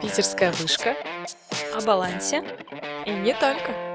Питерская вышка. О балансе. И не только.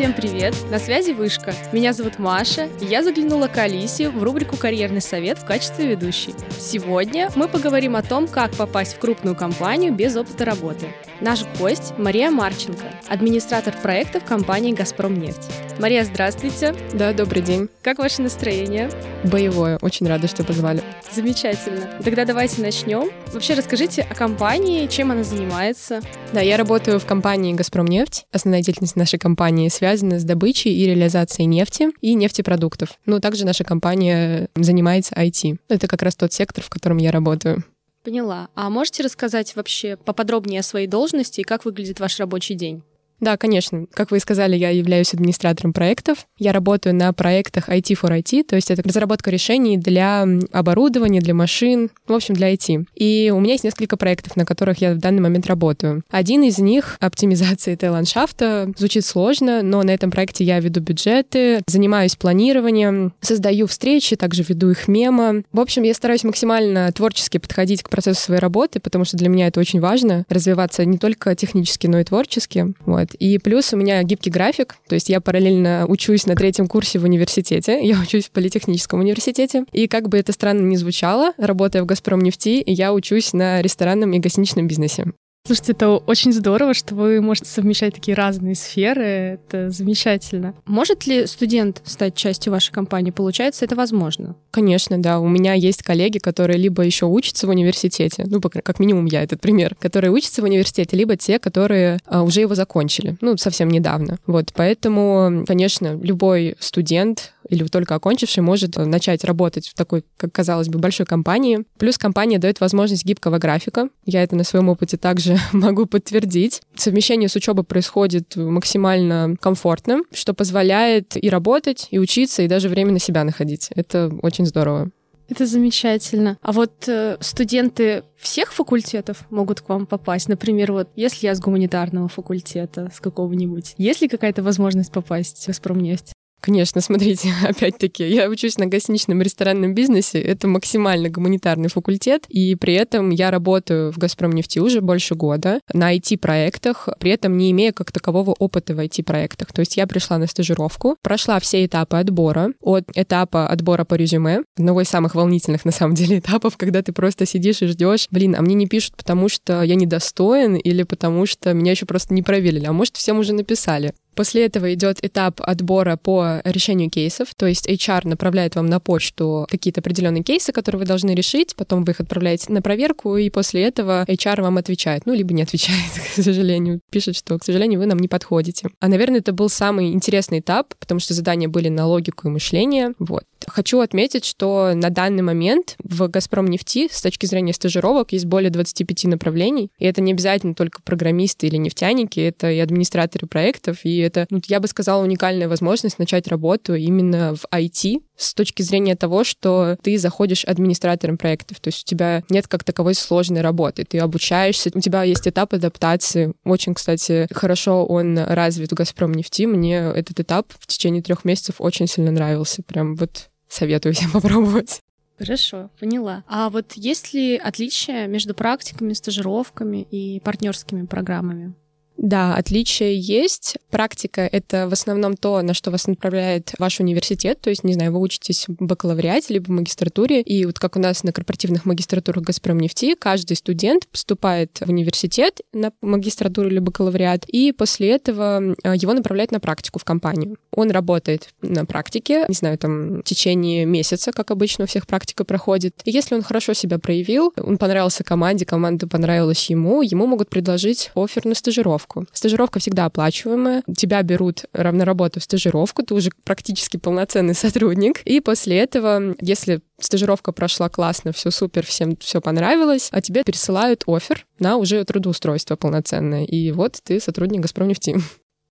Всем привет! На связи Вышка. Меня зовут Маша, и я заглянула к Алисе в рубрику «Карьерный совет» в качестве ведущей. Сегодня мы поговорим о том, как попасть в крупную компанию без опыта работы. Наш гость Мария Марченко, администратор проектов компании «Газпромнефть». Мария, здравствуйте. Да, добрый день. Как ваше настроение? Боевое. Очень рада, что позвали. Замечательно. Тогда давайте начнем. Вообще расскажите о компании, чем она занимается. Да, я работаю в компании «Газпромнефть». Основная деятельность нашей компании связана с добычей и реализацией нефти и нефтепродуктов. Ну, также наша компания занимается IT. Это как раз тот сектор, в котором я работаю. Поняла. А можете рассказать вообще поподробнее о своей должности и как выглядит ваш рабочий день? Да, конечно. Как вы и сказали, я являюсь администратором проектов. Я работаю на проектах IT for IT, то есть это разработка решений для оборудования, для машин, в общем, для IT. И у меня есть несколько проектов, на которых я в данный момент работаю. Один из них — оптимизация IT-ландшафта. Звучит сложно, но на этом проекте я веду бюджеты, занимаюсь планированием, создаю встречи, также веду их мемо. В общем, я стараюсь максимально творчески подходить к процессу своей работы, потому что для меня это очень важно — развиваться не только технически, но и творчески. Вот. И плюс у меня гибкий график, то есть я параллельно учусь на третьем курсе в университете, я учусь в политехническом университете, и как бы это странно ни звучало, работая в «Газпром нефти», я учусь на ресторанном и гостиничном бизнесе. Слушайте, это очень здорово, что вы можете совмещать такие разные сферы. Это замечательно. Может ли студент стать частью вашей компании? Получается, это возможно? Конечно, да. У меня есть коллеги, которые либо еще учатся в университете, ну, как минимум я этот пример, которые учатся в университете, либо те, которые а, уже его закончили, ну, совсем недавно. Вот, поэтому, конечно, любой студент или только окончивший может начать работать в такой, как казалось бы, большой компании. Плюс компания дает возможность гибкого графика. Я это на своем опыте также могу подтвердить. Совмещение с учебой происходит максимально комфортно, что позволяет и работать, и учиться, и даже время на себя находить. Это очень здорово. Это замечательно. А вот э, студенты всех факультетов могут к вам попасть? Например, вот если я с гуманитарного факультета, с какого-нибудь, есть ли какая-то возможность попасть в Газпромнефть? Конечно, смотрите, опять-таки, я учусь на гостиничном ресторанном бизнесе, это максимально гуманитарный факультет, и при этом я работаю в «Газпромнефти» уже больше года на IT-проектах, при этом не имея как такового опыта в IT-проектах. То есть я пришла на стажировку, прошла все этапы отбора, от этапа отбора по резюме, одного из самых волнительных, на самом деле, этапов, когда ты просто сидишь и ждешь, блин, а мне не пишут, потому что я недостоин или потому что меня еще просто не проверили, а может, всем уже написали. После этого идет этап отбора по решению кейсов, то есть HR направляет вам на почту какие-то определенные кейсы, которые вы должны решить, потом вы их отправляете на проверку, и после этого HR вам отвечает, ну, либо не отвечает, к сожалению, пишет, что, к сожалению, вы нам не подходите. А, наверное, это был самый интересный этап, потому что задания были на логику и мышление, вот. Хочу отметить, что на данный момент в «Газпром нефти» с точки зрения стажировок есть более 25 направлений, и это не обязательно только программисты или нефтяники, это и администраторы проектов, и это, ну, я бы сказала, уникальная возможность начать работу именно в IT с точки зрения того, что ты заходишь администратором проектов, то есть у тебя нет как таковой сложной работы, ты обучаешься, у тебя есть этап адаптации. Очень, кстати, хорошо он развит в «Газпром нефти». Мне этот этап в течение трех месяцев очень сильно нравился. Прям вот советую всем попробовать. Хорошо, поняла. А вот есть ли отличия между практиками, стажировками и партнерскими программами? Да, отличия есть. Практика — это в основном то, на что вас направляет ваш университет. То есть, не знаю, вы учитесь в бакалавриате либо в магистратуре. И вот как у нас на корпоративных магистратурах «Газпром нефти», каждый студент поступает в университет на магистратуру или бакалавриат, и после этого э, его направляют на практику в компанию. Он работает на практике, не знаю, там, в течение месяца, как обычно у всех практика проходит. И если он хорошо себя проявил, он понравился команде, команда понравилась ему, ему могут предложить офер на стажировку стажировку. Стажировка всегда оплачиваемая. Тебя берут на работу в стажировку, ты уже практически полноценный сотрудник. И после этого, если стажировка прошла классно, все супер, всем все понравилось, а тебе пересылают офер на уже трудоустройство полноценное. И вот ты сотрудник «Газпромнефти».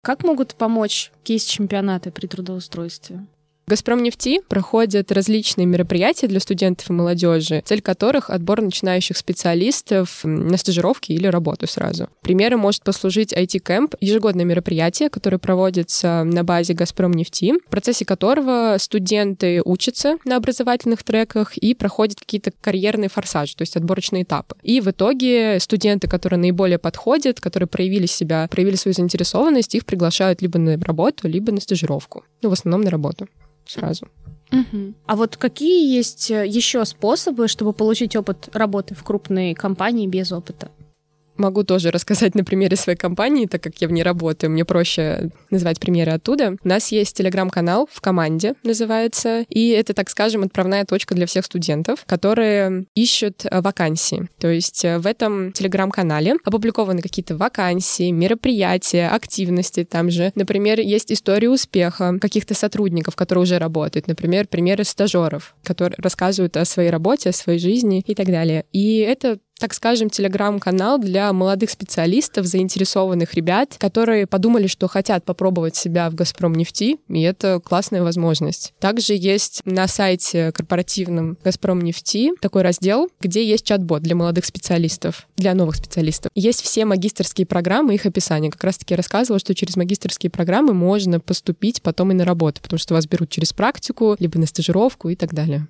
Как могут помочь кейс-чемпионаты при трудоустройстве? В «Газпромнефти» проходят различные мероприятия для студентов и молодежи, цель которых — отбор начинающих специалистов на стажировки или работу сразу. Примером может послужить IT-кэмп, ежегодное мероприятие, которое проводится на базе «Газпромнефти», в процессе которого студенты учатся на образовательных треках и проходят какие-то карьерные форсажи, то есть отборочные этапы. И в итоге студенты, которые наиболее подходят, которые проявили себя, проявили свою заинтересованность, их приглашают либо на работу, либо на стажировку. Ну, в основном на работу сразу. Угу. А вот какие есть э, еще способы, чтобы получить опыт работы в крупной компании без опыта? Могу тоже рассказать на примере своей компании, так как я в ней работаю, мне проще назвать примеры оттуда. У нас есть телеграм-канал в команде, называется, и это, так скажем, отправная точка для всех студентов, которые ищут э, вакансии. То есть э, в этом телеграм-канале опубликованы какие-то вакансии, мероприятия, активности там же. Например, есть истории успеха каких-то сотрудников, которые уже работают. Например, примеры стажеров, которые рассказывают о своей работе, о своей жизни и так далее. И это так скажем, телеграм-канал для молодых специалистов, заинтересованных ребят, которые подумали, что хотят попробовать себя в «Газпром нефти», и это классная возможность. Также есть на сайте корпоративном «Газпром нефти» такой раздел, где есть чат-бот для молодых специалистов, для новых специалистов. Есть все магистрские программы, их описание. Как раз-таки рассказывала, что через магистрские программы можно поступить потом и на работу, потому что вас берут через практику, либо на стажировку и так далее.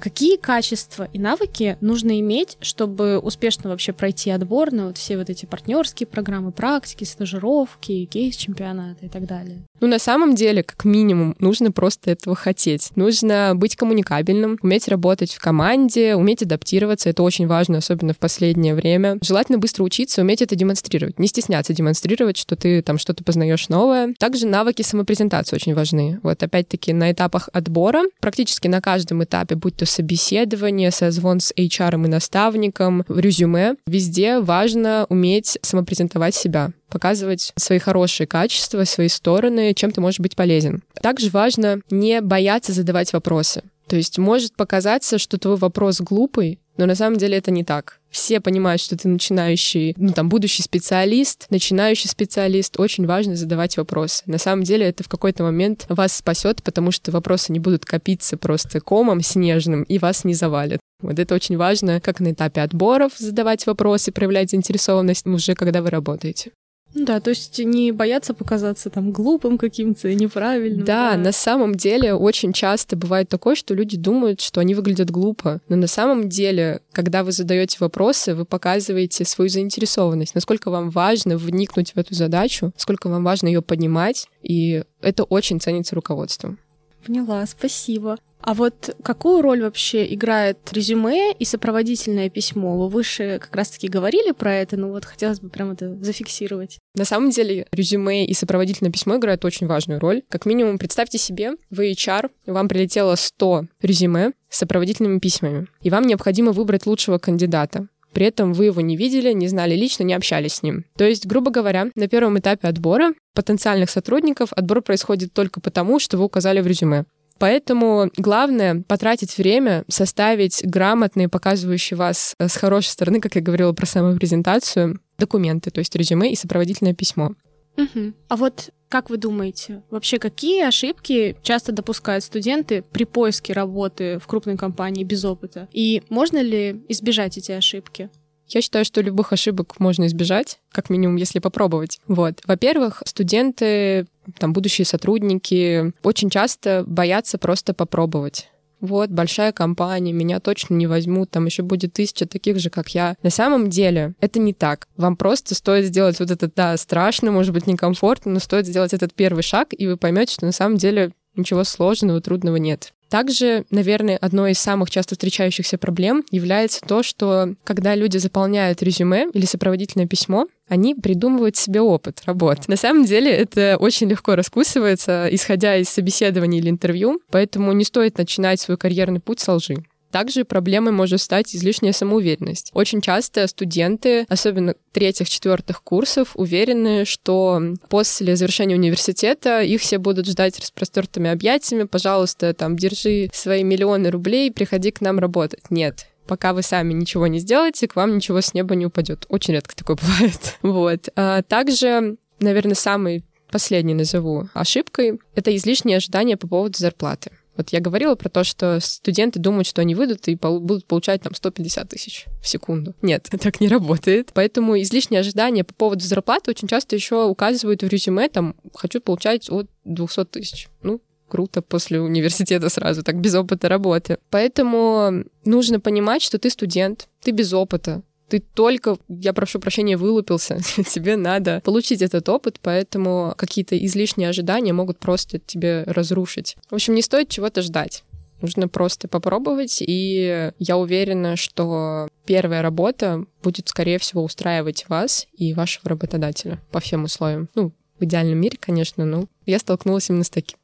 Какие качества и навыки нужно иметь, чтобы успешно вообще пройти отбор на вот все вот эти партнерские программы, практики, стажировки, кейс-чемпионаты и так далее? Ну, на самом деле, как минимум, нужно просто этого хотеть. Нужно быть коммуникабельным, уметь работать в команде, уметь адаптироваться. Это очень важно, особенно в последнее время. Желательно быстро учиться, уметь это демонстрировать. Не стесняться демонстрировать, что ты там что-то познаешь новое. Также навыки самопрезентации очень важны. Вот опять-таки на этапах отбора, практически на каждом этапе, будь то собеседование, созвон с HR и наставником, резюме. Везде важно уметь самопрезентовать себя показывать свои хорошие качества, свои стороны, чем ты можешь быть полезен. Также важно не бояться задавать вопросы. То есть может показаться, что твой вопрос глупый, но на самом деле это не так. Все понимают, что ты начинающий, ну там, будущий специалист, начинающий специалист. Очень важно задавать вопросы. На самом деле это в какой-то момент вас спасет, потому что вопросы не будут копиться просто комом снежным и вас не завалят. Вот это очень важно, как на этапе отборов задавать вопросы, проявлять заинтересованность уже когда вы работаете. Ну да, то есть не бояться показаться там глупым каким-то, неправильным. Да, да, на самом деле очень часто бывает такое, что люди думают, что они выглядят глупо. Но на самом деле, когда вы задаете вопросы, вы показываете свою заинтересованность, насколько вам важно вникнуть в эту задачу, сколько вам важно ее поднимать, и это очень ценится руководством. Поняла, спасибо. А вот какую роль вообще играет резюме и сопроводительное письмо? Вы выше как раз-таки говорили про это, но вот хотелось бы прям это зафиксировать. На самом деле резюме и сопроводительное письмо играют очень важную роль. Как минимум, представьте себе, вы HR, вам прилетело 100 резюме с сопроводительными письмами, и вам необходимо выбрать лучшего кандидата. При этом вы его не видели, не знали лично, не общались с ним. То есть, грубо говоря, на первом этапе отбора потенциальных сотрудников отбор происходит только потому, что вы указали в резюме. Поэтому главное потратить время, составить грамотные, показывающие вас э, с хорошей стороны, как я говорила про самую презентацию, документы, то есть резюме и сопроводительное письмо. Угу. А вот как вы думаете, вообще какие ошибки часто допускают студенты при поиске работы в крупной компании без опыта? И можно ли избежать эти ошибки? Я считаю, что любых ошибок можно избежать, как минимум, если попробовать. Вот. Во-первых, студенты, там, будущие сотрудники очень часто боятся просто попробовать вот, большая компания, меня точно не возьмут, там еще будет тысяча таких же, как я. На самом деле это не так. Вам просто стоит сделать вот это, да, страшно, может быть, некомфортно, но стоит сделать этот первый шаг, и вы поймете, что на самом деле ничего сложного, трудного нет. Также, наверное, одной из самых часто встречающихся проблем является то, что когда люди заполняют резюме или сопроводительное письмо, они придумывают себе опыт работы. На самом деле это очень легко раскусывается, исходя из собеседования или интервью, поэтому не стоит начинать свой карьерный путь с лжи. Также проблемой может стать излишняя самоуверенность. Очень часто студенты, особенно третьих-четвертых курсов, уверены, что после завершения университета их все будут ждать распростертыми объятиями. Пожалуйста, там, держи свои миллионы рублей, приходи к нам работать. Нет, пока вы сами ничего не сделаете, к вам ничего с неба не упадет. Очень редко такое бывает. Вот. А также, наверное, самый последний назову ошибкой — это излишнее ожидание по поводу зарплаты. Вот я говорила про то, что студенты думают, что они выйдут и пол- будут получать там 150 тысяч в секунду. Нет, так не работает. Поэтому излишние ожидания по поводу зарплаты очень часто еще указывают в резюме, там, хочу получать от 200 тысяч. Ну, круто после университета сразу, так без опыта работы. Поэтому нужно понимать, что ты студент, ты без опыта, ты только, я прошу прощения, вылупился, тебе надо получить этот опыт, поэтому какие-то излишние ожидания могут просто тебе разрушить. В общем, не стоит чего-то ждать. Нужно просто попробовать, и я уверена, что первая работа будет, скорее всего, устраивать вас и вашего работодателя по всем условиям. Ну, в идеальном мире, конечно, но я столкнулась именно с таким.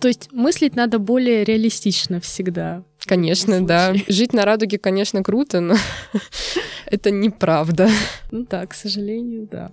То есть мыслить надо более реалистично всегда. Конечно, да. Жить на радуге, конечно, круто, но это неправда. Ну да, к сожалению, да.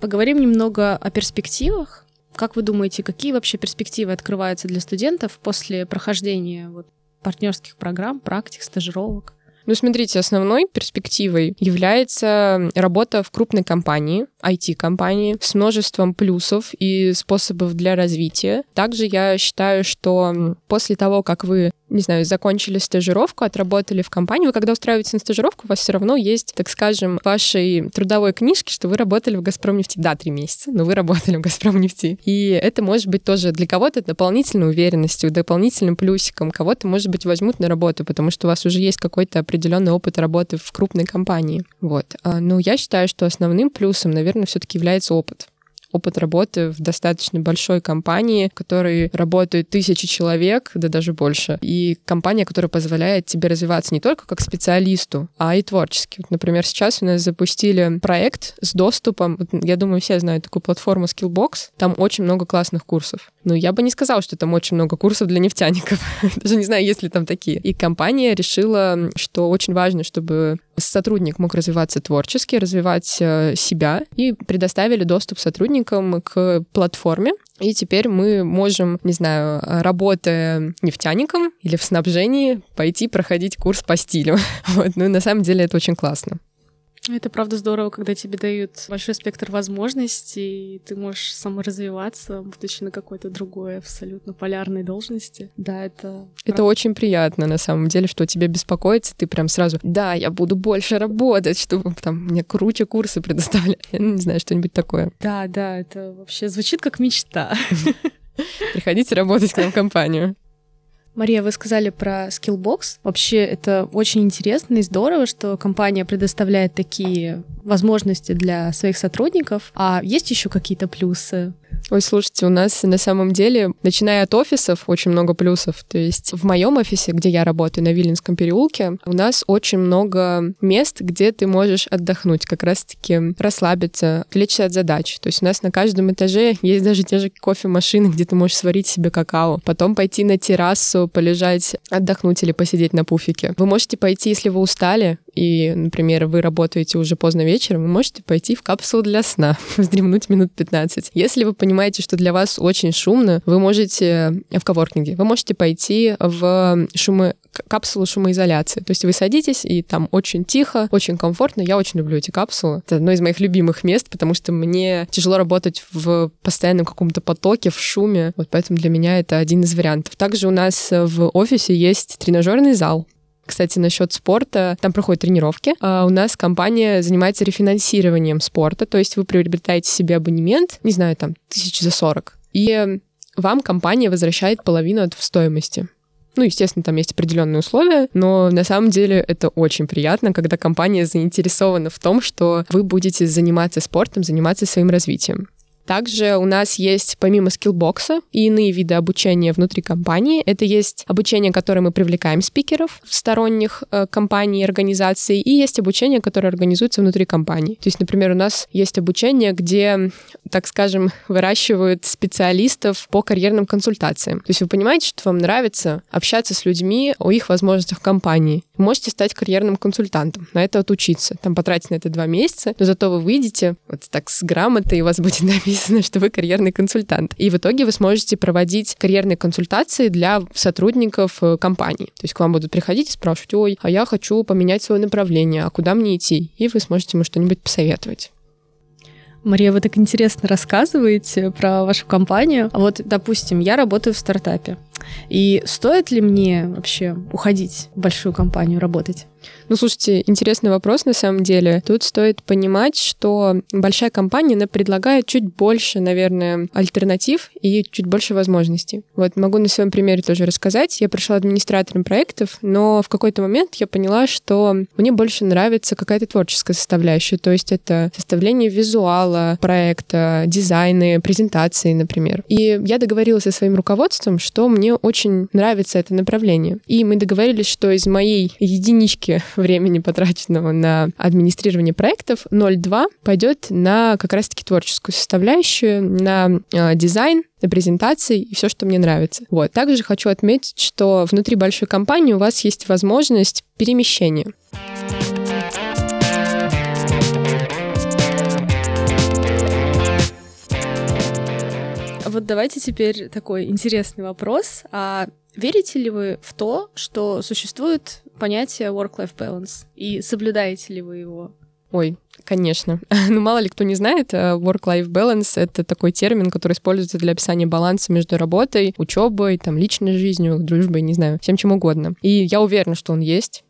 Поговорим немного о перспективах. Как вы думаете, какие вообще перспективы открываются для студентов после прохождения вот, партнерских программ, практик, стажировок? Ну, смотрите, основной перспективой является работа в крупной компании, IT-компании, с множеством плюсов и способов для развития. Также я считаю, что после того, как вы не знаю, закончили стажировку, отработали в компании, вы когда устраиваетесь на стажировку, у вас все равно есть, так скажем, в вашей трудовой книжке, что вы работали в «Газпромнефти». Да, три месяца, но вы работали в «Газпромнефти». И это может быть тоже для кого-то дополнительной уверенностью, дополнительным плюсиком. Кого-то, может быть, возьмут на работу, потому что у вас уже есть какой-то определенный опыт работы в крупной компании. Вот. А, но я считаю, что основным плюсом, наверное, все-таки является опыт опыт работы в достаточно большой компании, в которой работают тысячи человек, да даже больше. И компания, которая позволяет тебе развиваться не только как специалисту, а и творчески. Например, сейчас у нас запустили проект с доступом, я думаю, все знают такую платформу Skillbox, там очень много классных курсов. Но я бы не сказала, что там очень много курсов для нефтяников. Даже не знаю, есть ли там такие. И компания решила, что очень важно, чтобы сотрудник мог развиваться творчески, развивать э, себя, и предоставили доступ сотрудникам к платформе, и теперь мы можем, не знаю, работая нефтяником или в снабжении, пойти проходить курс по стилю. Вот. Ну, на самом деле это очень классно. Это правда здорово, когда тебе дают большой спектр возможностей, и ты можешь саморазвиваться, будучи на какой-то другой абсолютно полярной должности. Да, это... Это правда. очень приятно, на самом деле, что тебе беспокоится, ты прям сразу, да, я буду больше работать, чтобы там мне круче курсы предоставлять. Я не знаю, что-нибудь такое. Да, да, это вообще звучит как мечта. Приходите работать к нам в компанию. Мария, вы сказали про Skillbox. Вообще это очень интересно и здорово, что компания предоставляет такие возможности для своих сотрудников. А есть еще какие-то плюсы? Ой, слушайте, у нас на самом деле, начиная от офисов, очень много плюсов. То есть в моем офисе, где я работаю на Виленском переулке, у нас очень много мест, где ты можешь отдохнуть, как раз-таки расслабиться, отвлечься от задач. То есть у нас на каждом этаже есть даже те же кофемашины, где ты можешь сварить себе какао, потом пойти на террасу, полежать, отдохнуть или посидеть на пуфике. Вы можете пойти, если вы устали, и, например, вы работаете уже поздно вечером, вы можете пойти в капсулу для сна, вздремнуть минут 15. Если вы понимаете, что для вас очень шумно, вы можете в коворкинге, вы можете пойти в шумы капсулу шумоизоляции. То есть вы садитесь, и там очень тихо, очень комфортно. Я очень люблю эти капсулы. Это одно из моих любимых мест, потому что мне тяжело работать в постоянном каком-то потоке, в шуме. Вот поэтому для меня это один из вариантов. Также у нас в офисе есть тренажерный зал. Кстати, насчет спорта, там проходят тренировки. А у нас компания занимается рефинансированием спорта, то есть вы приобретаете себе абонемент, не знаю, там, тысяч за сорок, и вам компания возвращает половину от стоимости. Ну, естественно, там есть определенные условия, но на самом деле это очень приятно, когда компания заинтересована в том, что вы будете заниматься спортом, заниматься своим развитием. Также у нас есть помимо скиллбокса и иные виды обучения внутри компании. Это есть обучение, которое мы привлекаем спикеров сторонних э, компаний организаций, и есть обучение, которое организуется внутри компании. То есть, например, у нас есть обучение, где, так скажем, выращивают специалистов по карьерным консультациям. То есть вы понимаете, что вам нравится общаться с людьми о их возможностях в компании. Можете стать карьерным консультантом, на это отучиться. Там потратить на это два месяца, но зато вы выйдете вот так с грамотой, и у вас будет написано написано, что вы карьерный консультант. И в итоге вы сможете проводить карьерные консультации для сотрудников э, компании. То есть к вам будут приходить и спрашивать, ой, а я хочу поменять свое направление, а куда мне идти? И вы сможете ему что-нибудь посоветовать. Мария, вы так интересно рассказываете про вашу компанию. А вот, допустим, я работаю в стартапе. И стоит ли мне вообще уходить в большую компанию работать? Ну, слушайте, интересный вопрос на самом деле. Тут стоит понимать, что большая компания, она предлагает чуть больше, наверное, альтернатив и чуть больше возможностей. Вот могу на своем примере тоже рассказать. Я пришла администратором проектов, но в какой-то момент я поняла, что мне больше нравится какая-то творческая составляющая. То есть это составление визуала проекта, дизайны, презентации, например. И я договорилась со своим руководством, что мне очень нравится это направление. И мы договорились, что из моей единички времени, потраченного на администрирование проектов, 0,2 пойдет на как раз-таки творческую составляющую, на э, дизайн, на презентации и все, что мне нравится. Вот. Также хочу отметить, что внутри большой компании у вас есть возможность перемещения. Вот давайте теперь такой интересный вопрос. А верите ли вы в то, что существует понятие work-life balance? И соблюдаете ли вы его? Ой, конечно. ну, мало ли кто не знает, э, work-life balance — это такой термин, который используется для описания баланса между работой, учебой, там, личной жизнью, дружбой, не знаю, всем чем угодно. И я уверена, что он есть.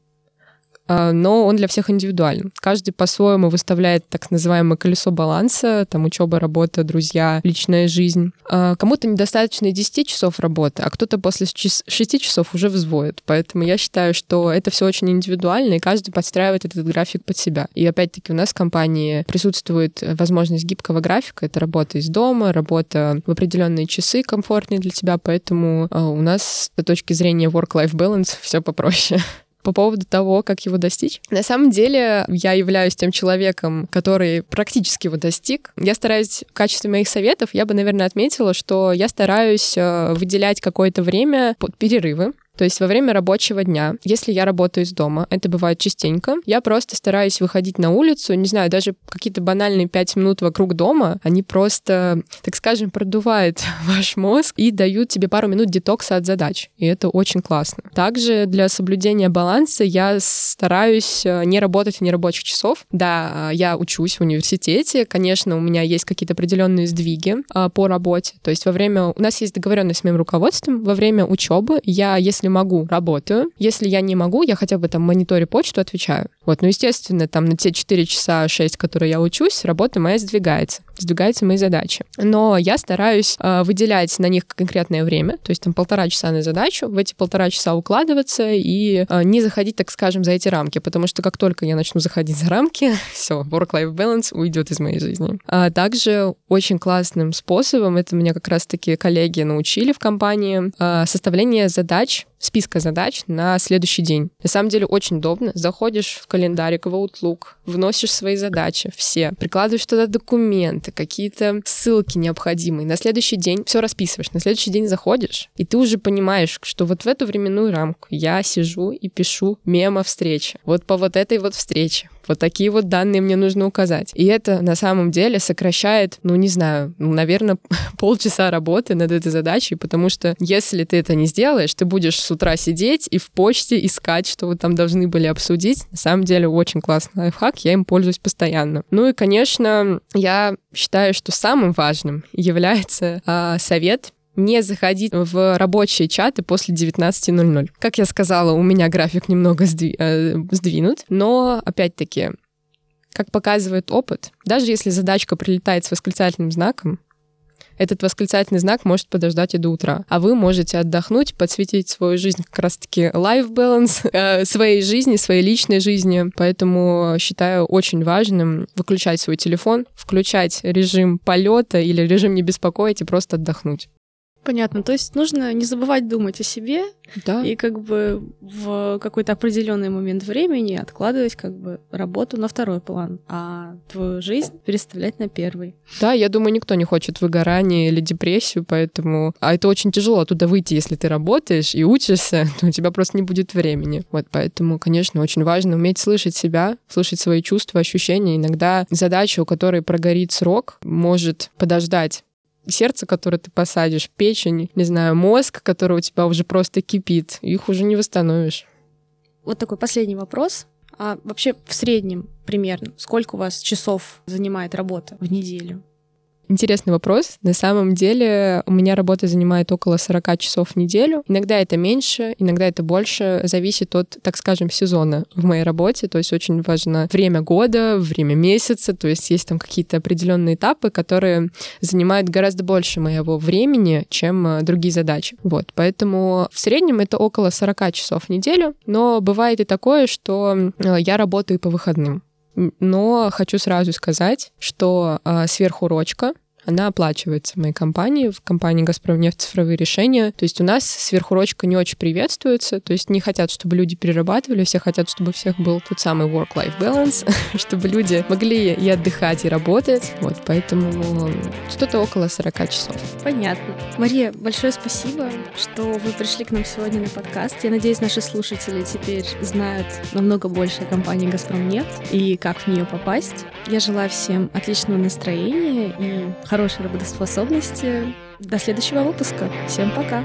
А, но он для всех индивидуален. Каждый по-своему выставляет так называемое колесо баланса, там учеба, работа, друзья, личная жизнь. А, кому-то недостаточно и 10 часов работы, а кто-то после 6 часов уже взводит. Поэтому я считаю, что это все очень индивидуально, и каждый подстраивает этот график под себя. И опять-таки у нас в компании присутствует возможность гибкого графика. Это работа из дома, работа в определенные часы комфортные для тебя, поэтому а, у нас с точки зрения work-life balance все попроще по поводу того, как его достичь. На самом деле, я являюсь тем человеком, который практически его достиг. Я стараюсь в качестве моих советов, я бы, наверное, отметила, что я стараюсь э, выделять какое-то время под перерывы, то есть во время рабочего дня, если я работаю из дома, это бывает частенько, я просто стараюсь выходить на улицу, не знаю, даже какие-то банальные пять минут вокруг дома, они просто, так скажем, продувают ваш мозг и дают тебе пару минут детокса от задач. И это очень классно. Также для соблюдения баланса я стараюсь э, не работать в нерабочих часов. Да, я учусь в университете, конечно, у меня есть какие-то определенные сдвиги а, по работе. То есть во время... У нас есть договоренность с моим руководством. Во время учебы я, если могу, работаю. Если я не могу, я хотя бы там мониторе почту отвечаю. Вот, ну, естественно, там на те 4 часа 6, которые я учусь, работа моя сдвигается. Сдвигаются мои задачи. Но я стараюсь э, выделять на них конкретное время, то есть там полтора часа на задачу, в эти полтора часа укладываться и э, не заходить, так скажем, за эти рамки, потому что как только я начну заходить за рамки, все, work-life balance уйдет из моей жизни. А также очень классным способом, это меня как раз-таки коллеги научили в компании, э, составление задач списка задач на следующий день. На самом деле очень удобно. Заходишь в календарик в Outlook, вносишь свои задачи все, прикладываешь туда документы, какие-то ссылки необходимые. На следующий день все расписываешь. На следующий день заходишь, и ты уже понимаешь, что вот в эту временную рамку я сижу и пишу мемо встречи. Вот по вот этой вот встрече вот такие вот данные мне нужно указать. И это на самом деле сокращает, ну, не знаю, ну, наверное, полчаса работы над этой задачей, потому что если ты это не сделаешь, ты будешь с утра сидеть и в почте искать, что вы там должны были обсудить. На самом деле очень классный лайфхак, я им пользуюсь постоянно. Ну и, конечно, я считаю, что самым важным является э, совет не заходить в рабочие чаты после 19.00. Как я сказала, у меня график немного сдви- э, сдвинут, но, опять-таки, как показывает опыт, даже если задачка прилетает с восклицательным знаком, этот восклицательный знак может подождать и до утра. А вы можете отдохнуть, подсветить свою жизнь как раз-таки life balance, э, своей жизни, своей личной жизни. Поэтому считаю очень важным выключать свой телефон, включать режим полета или режим не беспокоить и просто отдохнуть. Понятно. То есть нужно не забывать думать о себе Да. и как бы в какой-то определенный момент времени откладывать как бы работу на второй план, а твою жизнь переставлять на первый. Да, я думаю, никто не хочет выгорания или депрессию, поэтому... А это очень тяжело оттуда выйти, если ты работаешь и учишься, то у тебя просто не будет времени. Вот поэтому, конечно, очень важно уметь слышать себя, слышать свои чувства, ощущения. Иногда задача, у которой прогорит срок, может подождать сердце, которое ты посадишь, печень, не знаю, мозг, который у тебя уже просто кипит, их уже не восстановишь. Вот такой последний вопрос. А вообще в среднем примерно сколько у вас часов занимает работа в неделю? Интересный вопрос. На самом деле у меня работа занимает около 40 часов в неделю. Иногда это меньше, иногда это больше. Зависит от, так скажем, сезона в моей работе. То есть очень важно время года, время месяца. То есть есть там какие-то определенные этапы, которые занимают гораздо больше моего времени, чем э, другие задачи. Вот. Поэтому в среднем это около 40 часов в неделю. Но бывает и такое, что э, я работаю по выходным. Но хочу сразу сказать, что э, сверхурочка она оплачивается моей компании, в компании «Газпромнефть цифровые решения». То есть у нас сверхурочка не очень приветствуется, то есть не хотят, чтобы люди перерабатывали, все хотят, чтобы у всех был тот самый work-life balance, чтобы люди могли и отдыхать, и работать. Вот, поэтому что-то около 40 часов. Понятно. Мария, большое спасибо, что вы пришли к нам сегодня на подкаст. Я надеюсь, наши слушатели теперь знают намного больше о компании «Газпромнефть» и как в нее попасть. Я желаю всем отличного настроения и хорошей работоспособности. До следующего выпуска. Всем пока!